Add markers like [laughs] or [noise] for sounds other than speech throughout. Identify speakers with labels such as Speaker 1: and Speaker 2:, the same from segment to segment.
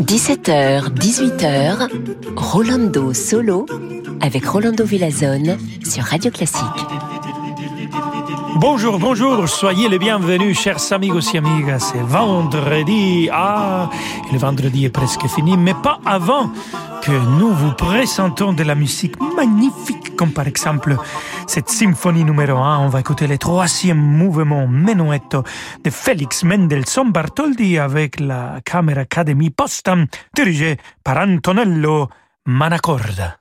Speaker 1: 17h, 18h, Rolando Solo avec Rolando Villazone sur Radio Classique.
Speaker 2: Bonjour, bonjour, soyez les bienvenus, chers amigos et amigas. C'est vendredi. Ah, le vendredi est presque fini, mais pas avant que nous vous présentons de la musique magnifique, comme par exemple cette symphonie numéro 1. On va écouter le troisième mouvement Menuetto de Félix Mendelssohn Bartholdi avec la Camera Academy Postam dirigée par Antonello Manacorda.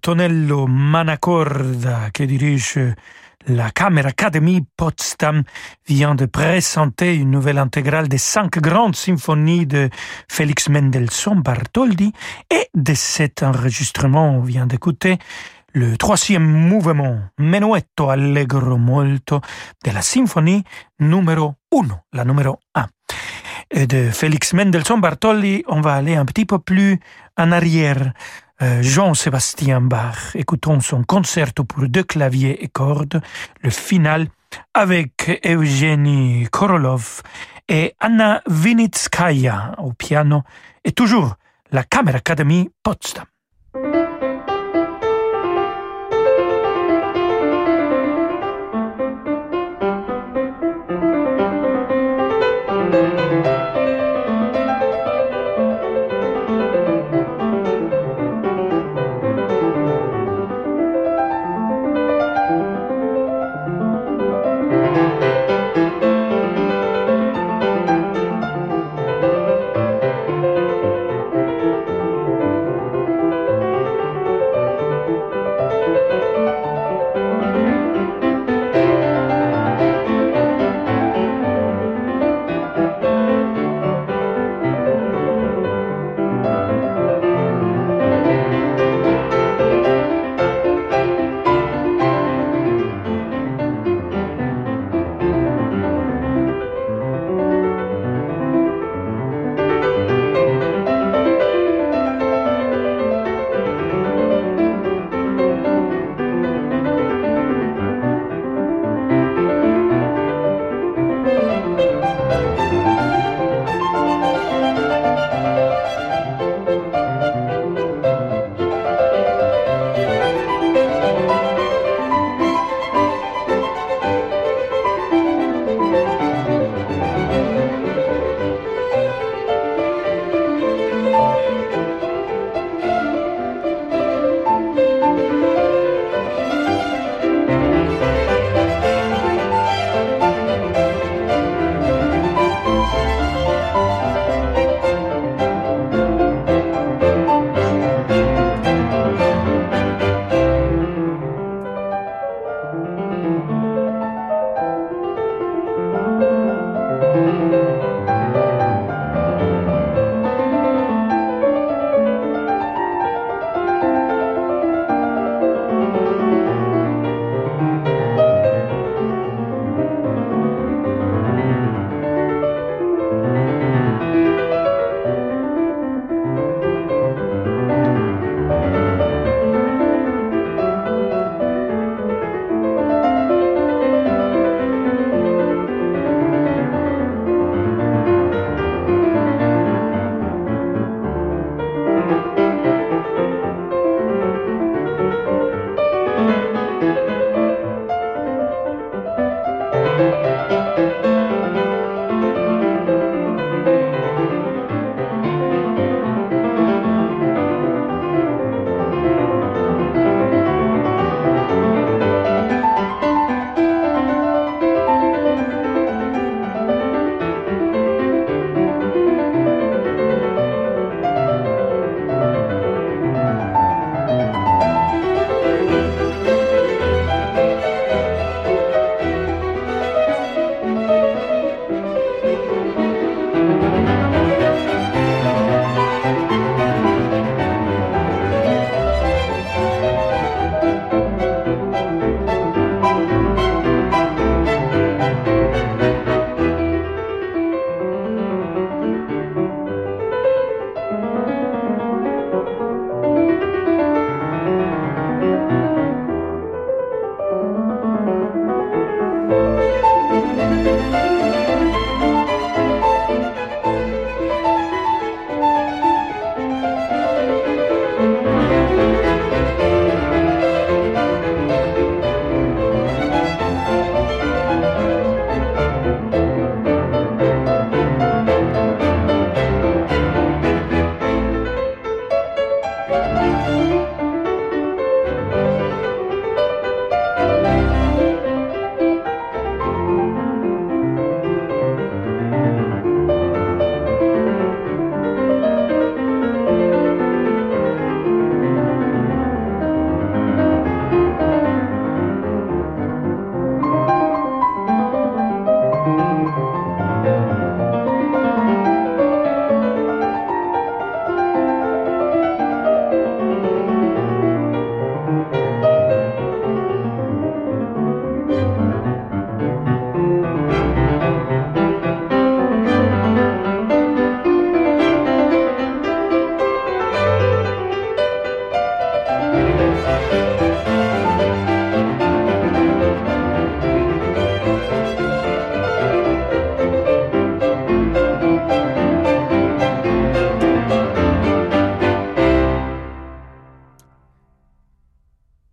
Speaker 2: Antonello Manacorda, qui dirige la Camera Academy Potsdam, vient de présenter une nouvelle intégrale des cinq grandes symphonies de Félix Mendelssohn Bartholdy et de cet enregistrement, on vient d'écouter le troisième mouvement, Menuetto Allegro Molto, de la symphonie numéro 1, la numéro 1. Et de Félix Mendelssohn Bartholdy, on va aller un petit peu plus en arrière. Euh, Jean-Sébastien Bach, écoutons son concerto pour deux claviers et cordes, le final, avec Eugénie Korolov et Anna Vinitskaya au piano, et toujours la Camera Academy Potsdam.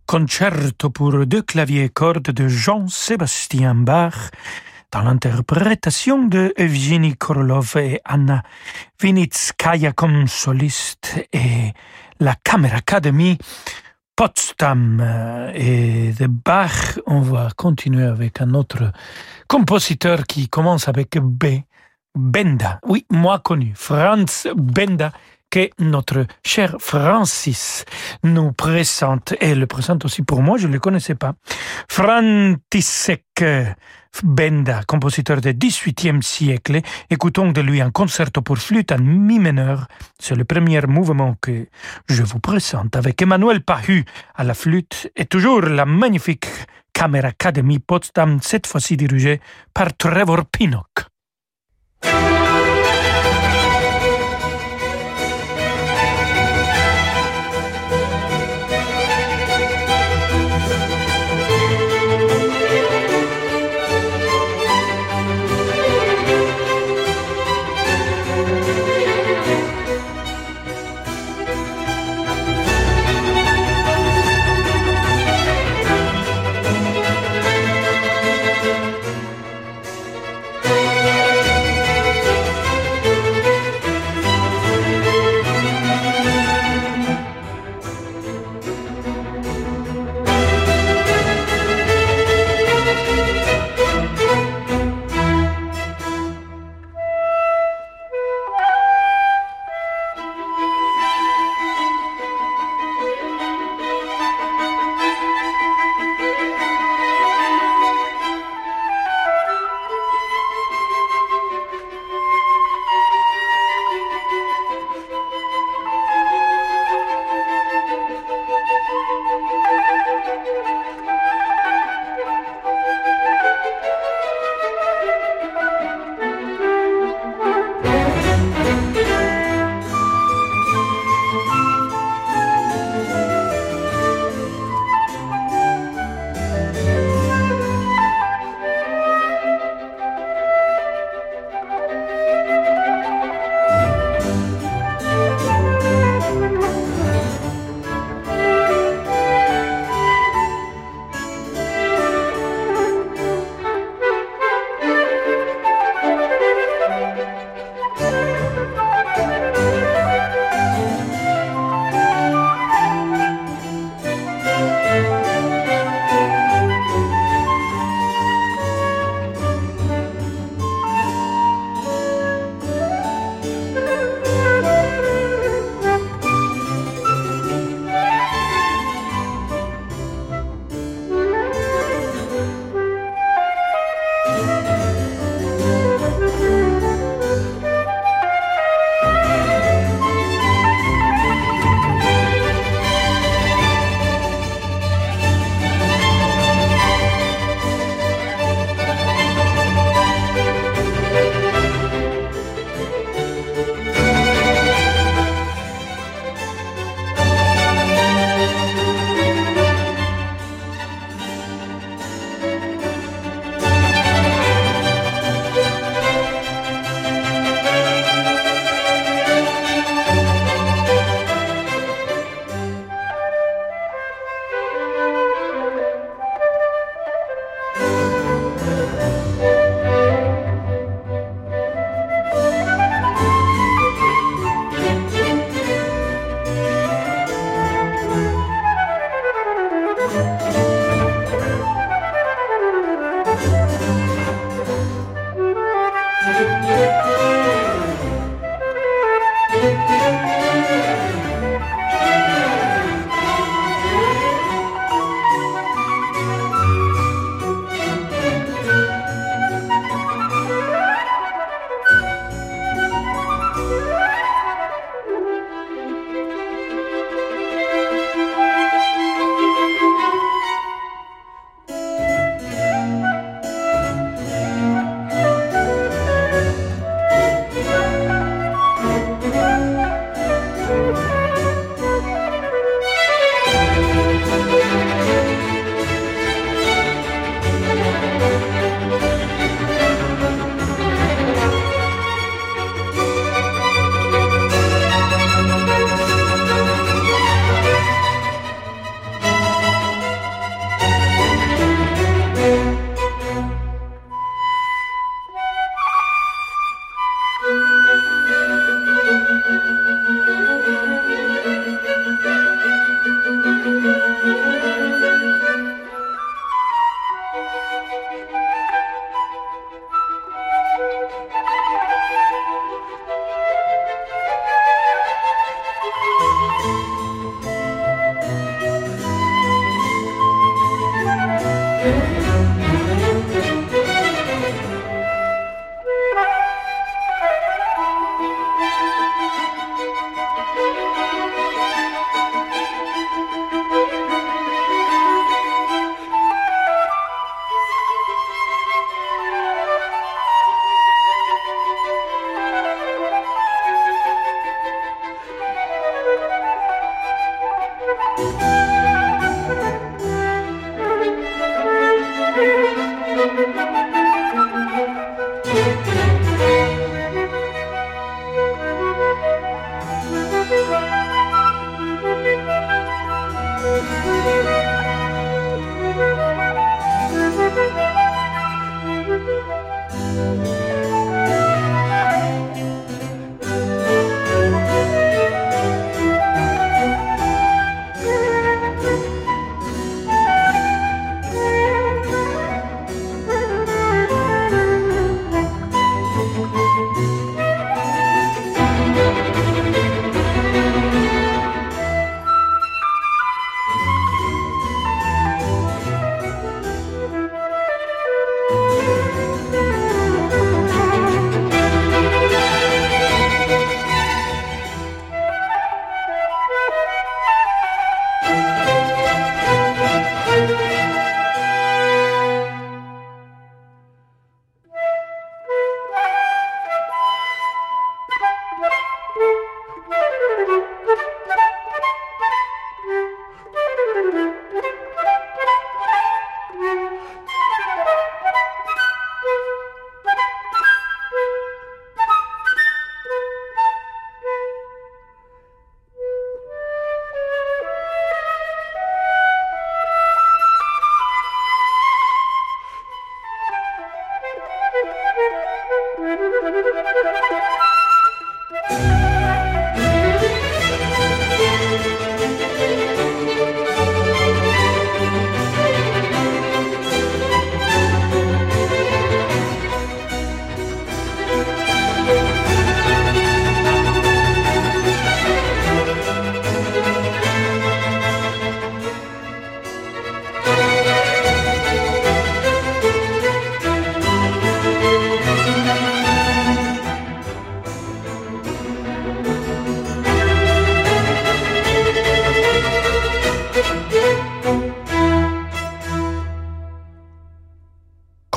Speaker 2: Concerto pour deux claviers cordes de Jean-Sébastien Bach dans l'interprétation de Evgeny Korolov et Anna Vinitskaya comme soliste et la Camera Academy Potsdam et de Bach. On va continuer avec un autre compositeur qui commence avec B. Benda, oui, moi connu, Franz Benda, que notre cher Francis nous présente, et le présente aussi pour moi, je ne le connaissais pas. František Benda, compositeur du XVIIIe siècle, écoutons de lui un concerto pour flûte en mi mineur. C'est le premier mouvement que je vous présente avec Emmanuel Pahu à la flûte et toujours la magnifique Camera Academy Potsdam, cette fois-ci dirigée par Trevor Pinnock.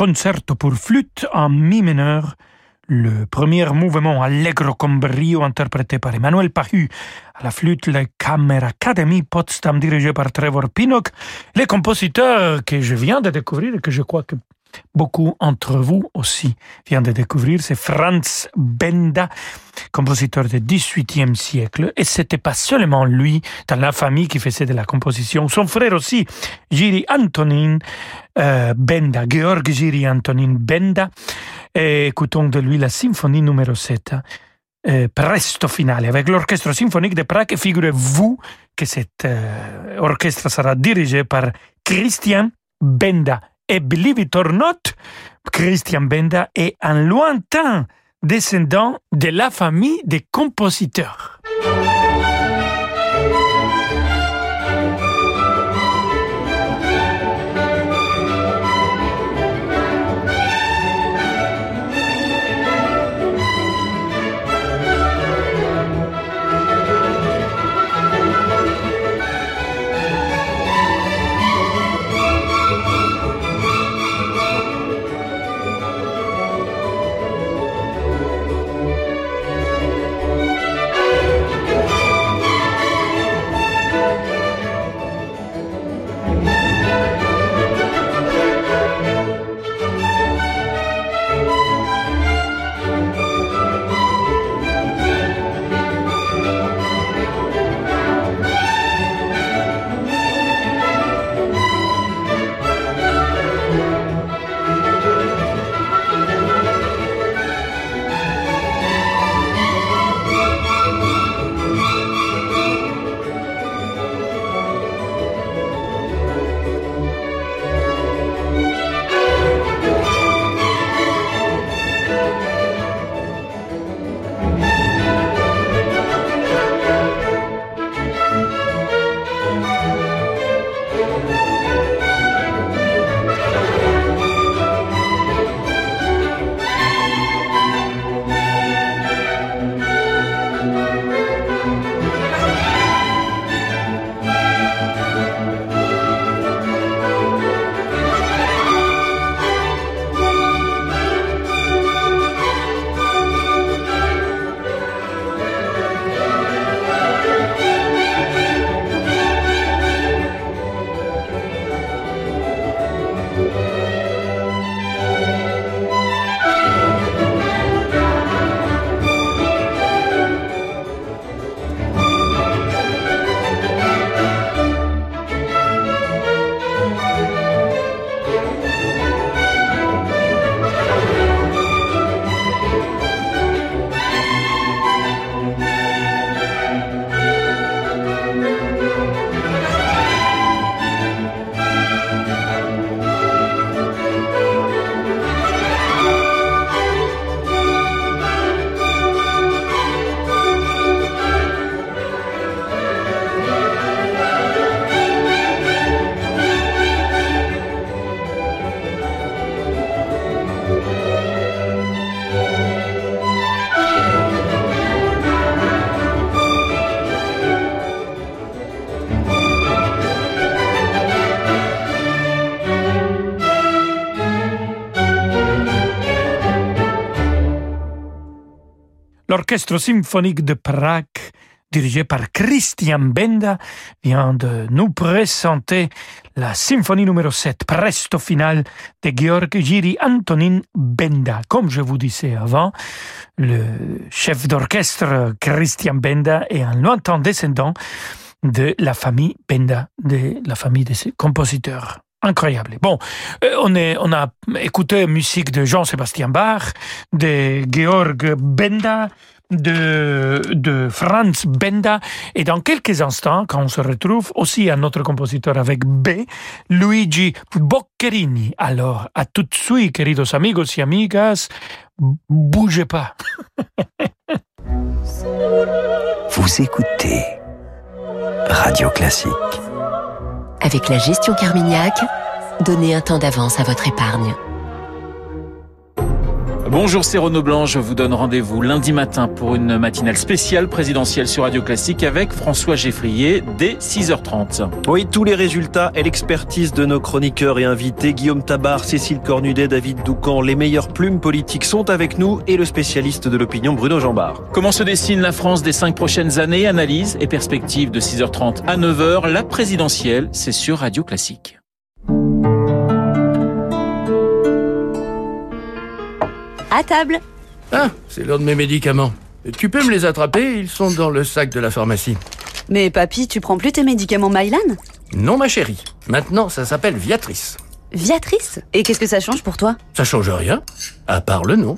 Speaker 2: Concerto pour flûte en mi mineur, le premier mouvement Allegro con brio interprété par Emmanuel Pahu à la flûte la Kammerakademie Potsdam dirigé par Trevor Pinnock, les compositeurs que je viens de découvrir et que je crois que beaucoup entre vous aussi viennent de découvrir, c'est Franz Benda, compositeur du XVIIIe siècle. Et c'était pas seulement lui dans la famille qui faisait de la composition, son frère aussi, Giri Antonin euh, Benda, Georg Giri Antonin Benda. Et écoutons de lui la symphonie numéro 7. Euh, presto finale avec l'orchestre symphonique de Prague. Figurez-vous que cet euh, orchestre sera dirigé par Christian Benda. Et believe it or not, Christian Benda est un lointain descendant de la famille des compositeurs. L'orchestre symphonique de Prague, dirigé par Christian Benda, vient de nous présenter la symphonie numéro 7, Presto Final, de Georg Giri Antonin Benda. Comme je vous disais avant, le chef d'orchestre Christian Benda est un lointain descendant de la famille Benda, de la famille des compositeurs incroyable. Bon, euh, on, on a écouté musique de Jean-Sébastien Bach, de Georg Benda, de, de Franz Benda. Et dans quelques instants, quand on se retrouve aussi un autre compositeur avec B, Luigi Boccherini. Alors, à tout de suite, queridos amigos y amigas, bougez pas. [laughs]
Speaker 3: Vous écoutez Radio Classique. Avec la gestion Carmignac, donnez un temps d'avance à votre épargne.
Speaker 4: Bonjour, c'est Renaud Blanc. Je vous donne rendez-vous lundi matin pour une matinale spéciale présidentielle sur Radio Classique avec François Geffrier dès 6h30.
Speaker 5: Oui, tous les résultats et l'expertise de nos chroniqueurs et invités, Guillaume Tabar, Cécile Cornudet, David Doucan, les meilleures plumes politiques sont avec nous et le spécialiste de l'opinion Bruno Jambard.
Speaker 4: Comment se dessine la France des cinq prochaines années? Analyse et perspective de 6h30 à 9h. La présidentielle, c'est sur Radio Classique.
Speaker 6: À table.
Speaker 7: Ah, c'est l'heure de mes médicaments. Tu peux me les attraper Ils sont dans le sac de la pharmacie.
Speaker 6: Mais papy, tu prends plus tes médicaments Mylan?
Speaker 7: Non, ma chérie. Maintenant, ça s'appelle Viatrice.
Speaker 6: Viatrice? Et qu'est-ce que ça change pour toi?
Speaker 7: Ça change rien, à part le nom.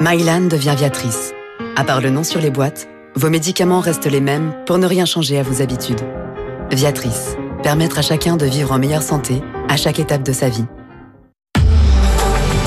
Speaker 8: Mylan devient Viatrice. À part le nom sur les boîtes, vos médicaments restent les mêmes pour ne rien changer à vos habitudes. Viatrice. Permettre à chacun de vivre en meilleure santé à chaque étape de sa vie.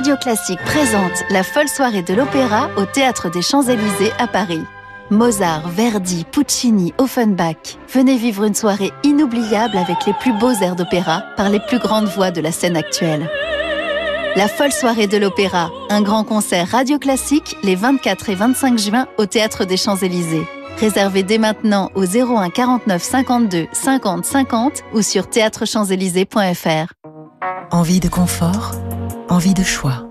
Speaker 9: Radio Classique présente la folle soirée de l'opéra au Théâtre des Champs-Élysées à Paris. Mozart, Verdi, Puccini, Offenbach. Venez vivre une soirée inoubliable avec les plus beaux airs d'opéra par les plus grandes voix de la scène actuelle. La folle soirée de l'opéra, un grand concert radio classique les 24 et 25 juin au Théâtre des Champs-Élysées. Réservez dès maintenant au 01 49 52 50 50 ou sur théâtrechamps-élysées.fr.
Speaker 10: Envie de confort? Envie de choix.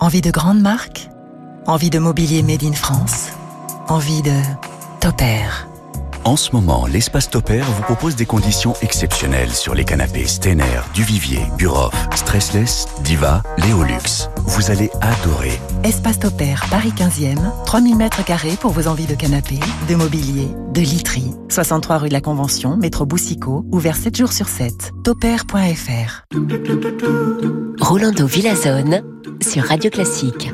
Speaker 10: Envie de grandes marques. Envie de mobilier made in France. Envie de Topair
Speaker 3: En ce moment, l'espace Topair vous propose des conditions exceptionnelles sur les canapés Stener, Duvivier, Buroff, Stressless, Diva, Léolux. Vous allez adorer.
Speaker 10: Espace Topair, Paris 15e, 3000 mètres carrés pour vos envies de canapé, de mobilier, de literie. 63 rue de la Convention, métro Boussicaut, ouvert 7 jours sur 7. Topair.fr
Speaker 1: Rolando Villazone sur Radio Classique.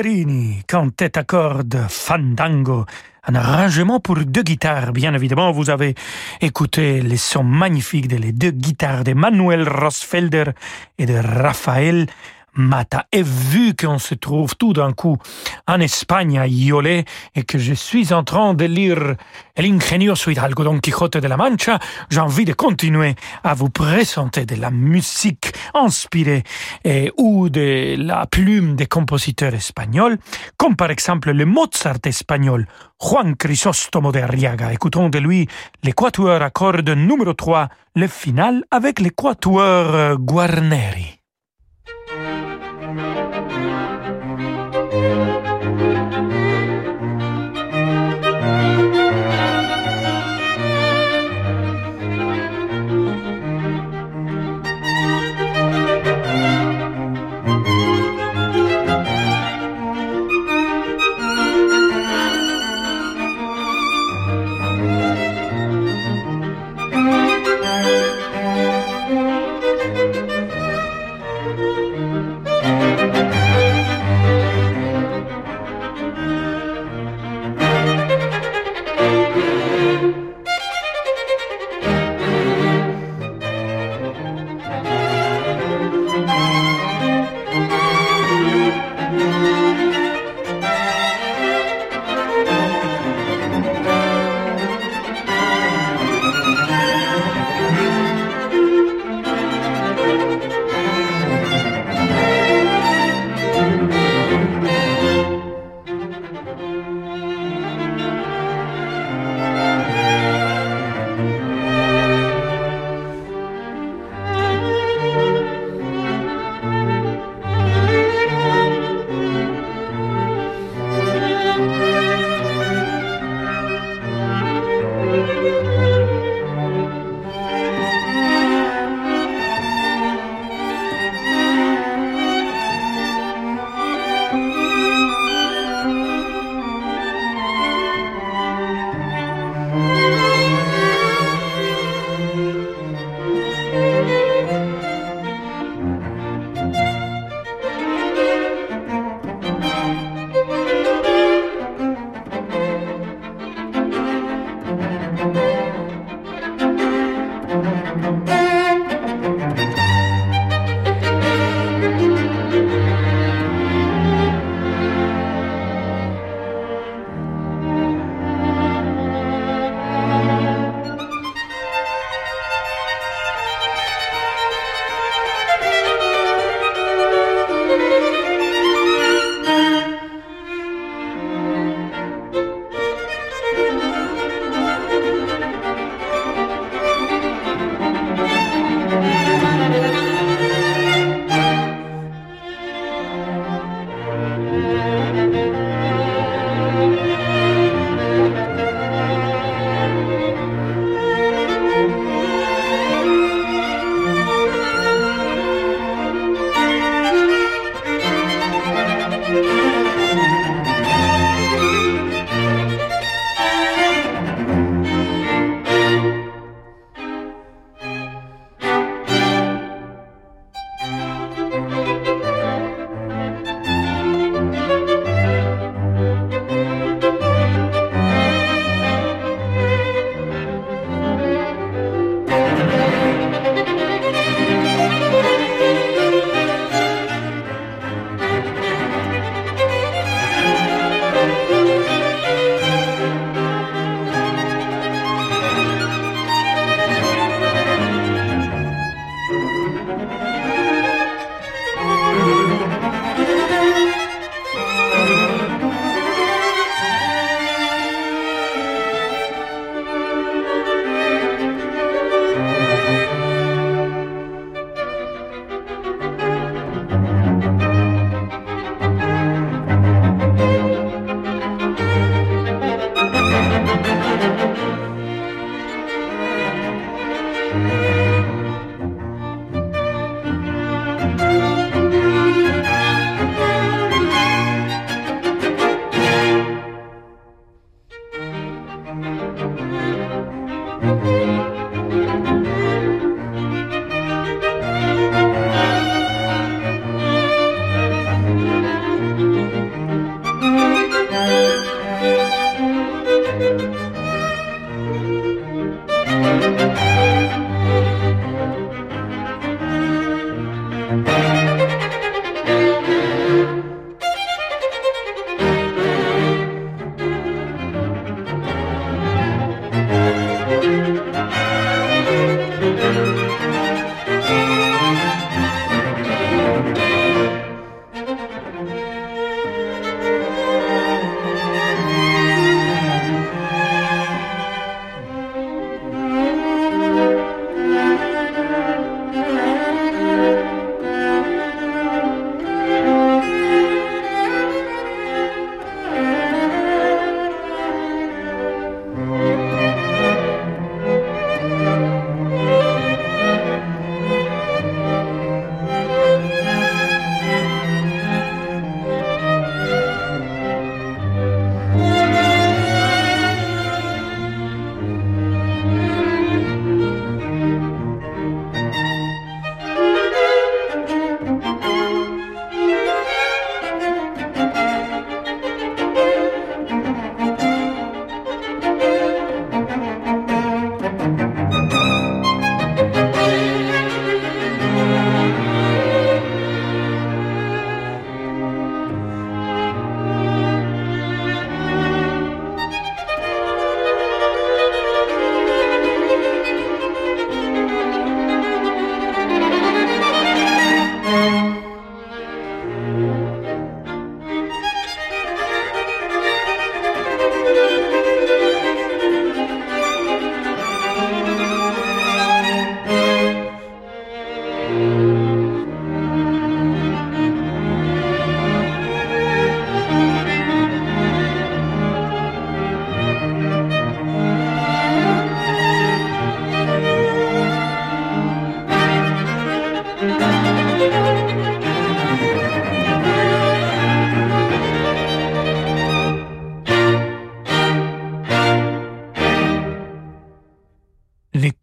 Speaker 2: Boccherini, cantate à cordes, fandango, un arrangement pour deux guitares. Bien évidemment, vous avez écouté les sons magnifiques des deux guitares de Manuel Rosfelder et de Raphaël Mata. Et vu qu'on se trouve tout d'un coup en Espagne à et que je suis en train de lire L'Ingenioso Hidalgo Don Quixote de la Mancha, j'ai envie de continuer à vous présenter de la musique inspirée et, ou de la plume des compositeurs espagnols, comme par exemple le Mozart espagnol Juan Crisóstomo de Arriaga. Écoutons de lui l'équateur à cordes numéro 3, le final avec l'équateur Guarneri.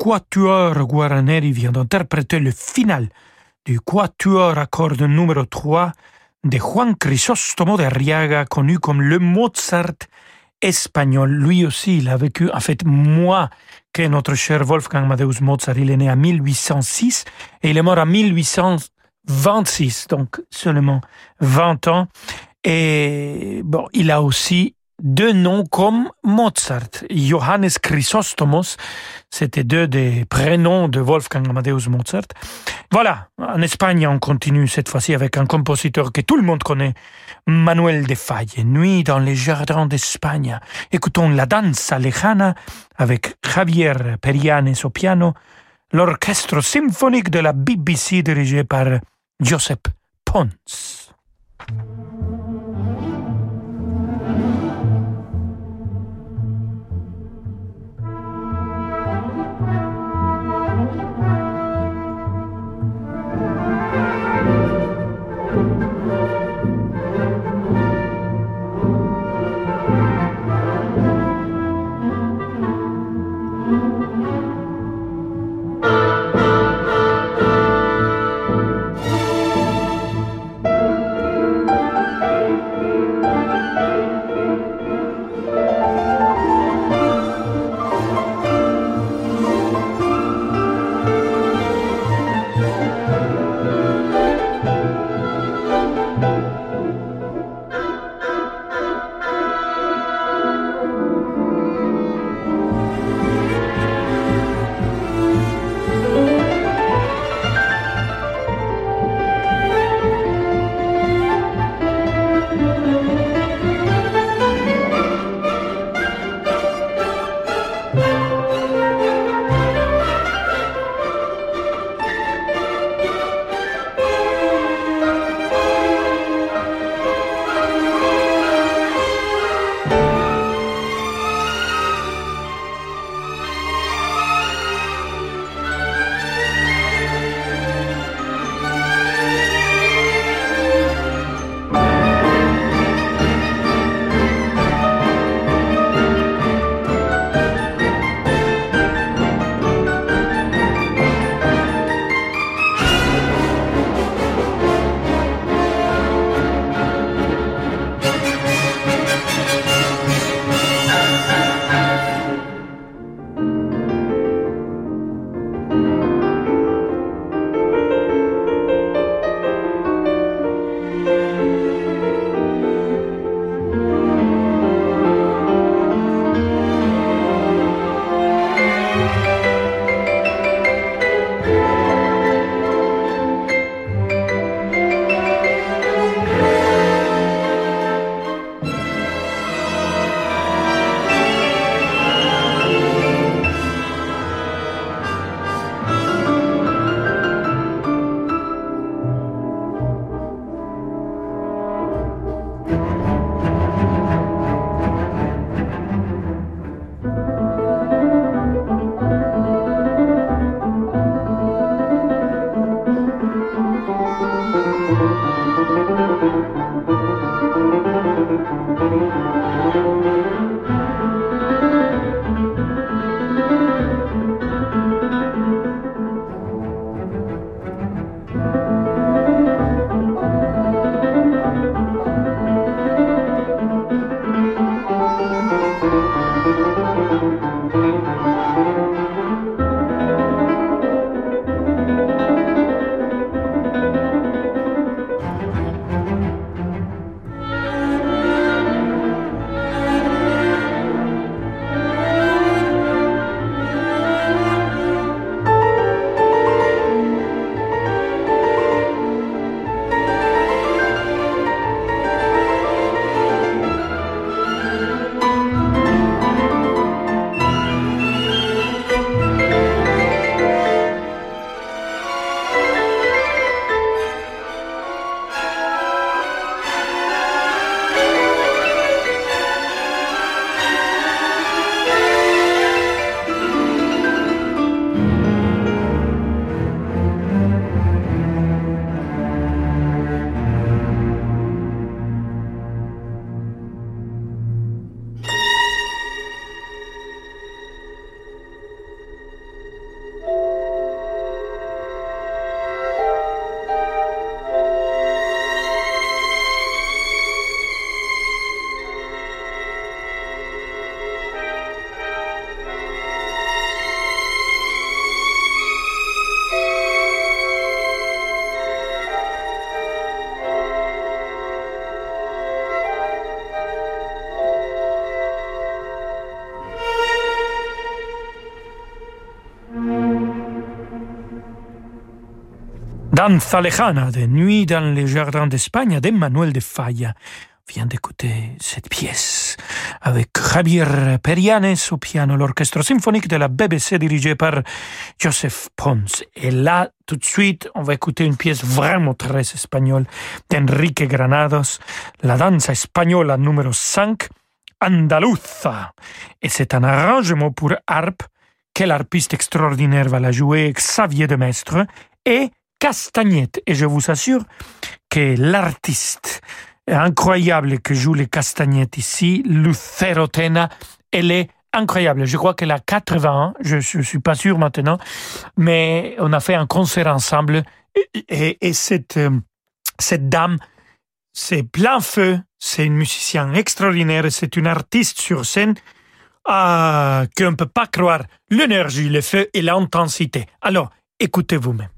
Speaker 2: Les Quatuors Guaraneri vient d'interpréter le final du Quatuor à cordes numéro 3 de Juan Crisóstomo de Arriaga, connu comme le Mozart espagnol. Lui aussi, il a vécu, en fait, moins que notre cher Wolfgang Amadeus Mozart. Il est né en 1806 et il est mort en 1826, donc seulement 20 ans. Et bon, il a aussi deux noms comme Mozart. Johannes Chrysostomos, c'était deux des prénoms de Wolfgang Amadeus Mozart. Voilà, en Espagne, on continue cette fois-ci avec un compositeur que tout le monde connaît, Manuel de Falle. Nuit dans les jardins d'Espagne. Écoutons la danza lejana avec Javier Perianes au piano, l'orchestre symphonique de la BBC dirigé par Joseph Pons. Danza lejana de Nuit dans les jardins d'Espagne d'Emmanuel de Falla vient d'écouter cette pièce avec Javier Perianes au piano, l'orchestre symphonique de la BBC dirigé par Joseph Pons. Et là, tout de suite, on va écouter une pièce vraiment très espagnole d'Enrique Granados, la danse espagnole numéro 5, Andaluza. Et c'est un arrangement pour harpe. Quel harpiste extraordinaire va la jouer, Xavier de Mestre, et Castagnette. Et je vous assure que l'artiste incroyable que joue les castagnettes ici, Lucero Tena, elle est incroyable. Je crois qu'elle a 80 ans, je ne suis pas sûr maintenant, mais on a fait un concert ensemble et, et, cette, euh, cette dame, c'est plein feu, c'est une musicienne extraordinaire, c'est une artiste sur scène ah, qu'on ne peut pas croire l'énergie, le feu et l'intensité. Alors, écoutez vous-même.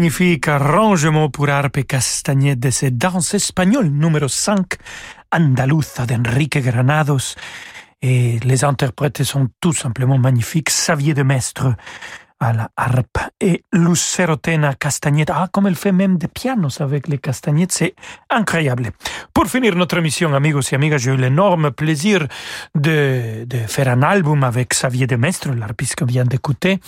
Speaker 2: Magnifique arrangement pour harpe et castagnette de cette danse espagnole numéro 5, Andaluza d'Enrique Granados. Et les interprètes sont tout simplement magnifiques. Xavier de Mestre à la harpe et Lucero Tena castagnette. Ah, comme elle fait même des pianos avec les castagnettes, c'est incroyable. Pour finir notre émission, amigos et amigas, j'ai eu l'énorme plaisir de, faire un album avec Xavier de Mestre, l'arpiste qu'on vient d'écouter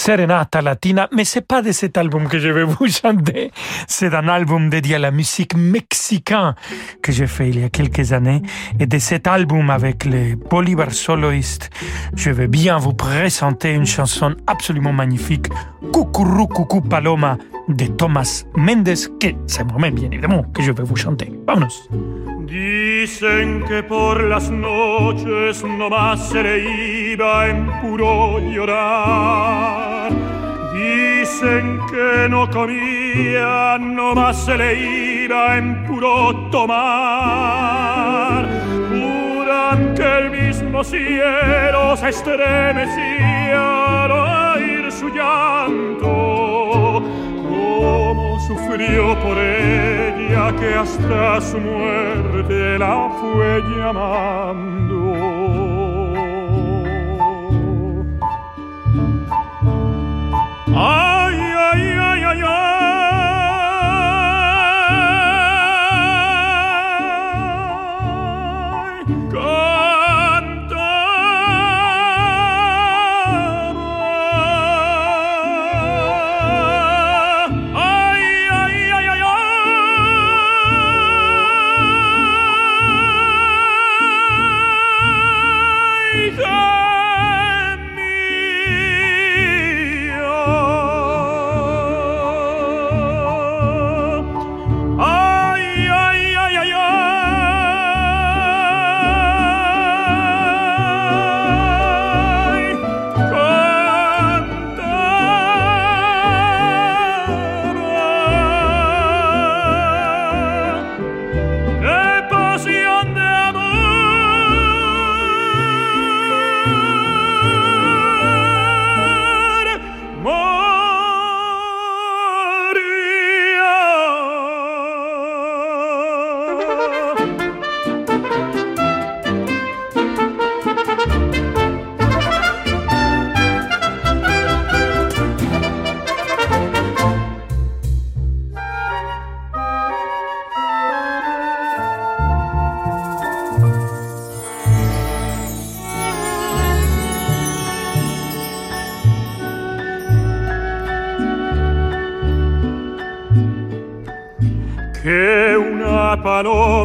Speaker 2: Serenata Latina, mais c'est pas de cet album que je vais vous [laughs] chanter. C'est un album dédié à la musique mexicaine que j'ai fait il y a quelques années. Et de cet album avec les Bolivar Soloist, je vais bien vous présenter une chanson absolument magnifique, Cucurru Cucu Paloma de Thomas Mendes, que c'est moi-même bien évidemment que je vais vous chanter. Vámonos.
Speaker 11: Dicen que por las noches se iba llorar. Dicen que no comía, no más se le iba en puro tomar. Juran que el mismo cielo se estremecía al oír su llanto. Como sufrió por ella que hasta su muerte la fue llamando. Ah.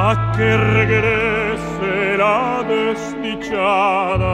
Speaker 11: a que regrese la desdichada.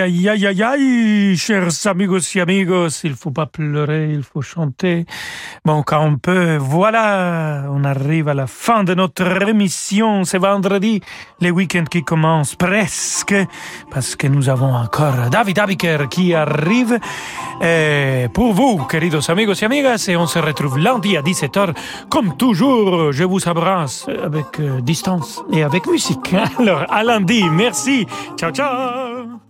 Speaker 2: Aïe, aïe, aïe, aïe, chers amigos et amigos, il faut pas pleurer, il faut chanter. Bon, quand on peut, voilà, on arrive à la fin de notre émission. C'est vendredi, les week-ends qui commencent presque, parce que nous avons encore David Abiker qui arrive. Et pour vous, queridos amigos et amigas, et on se retrouve lundi à 17h. Comme toujours, je vous embrasse avec euh, distance et avec musique. [laughs] Alors, à lundi, merci. Ciao, ciao.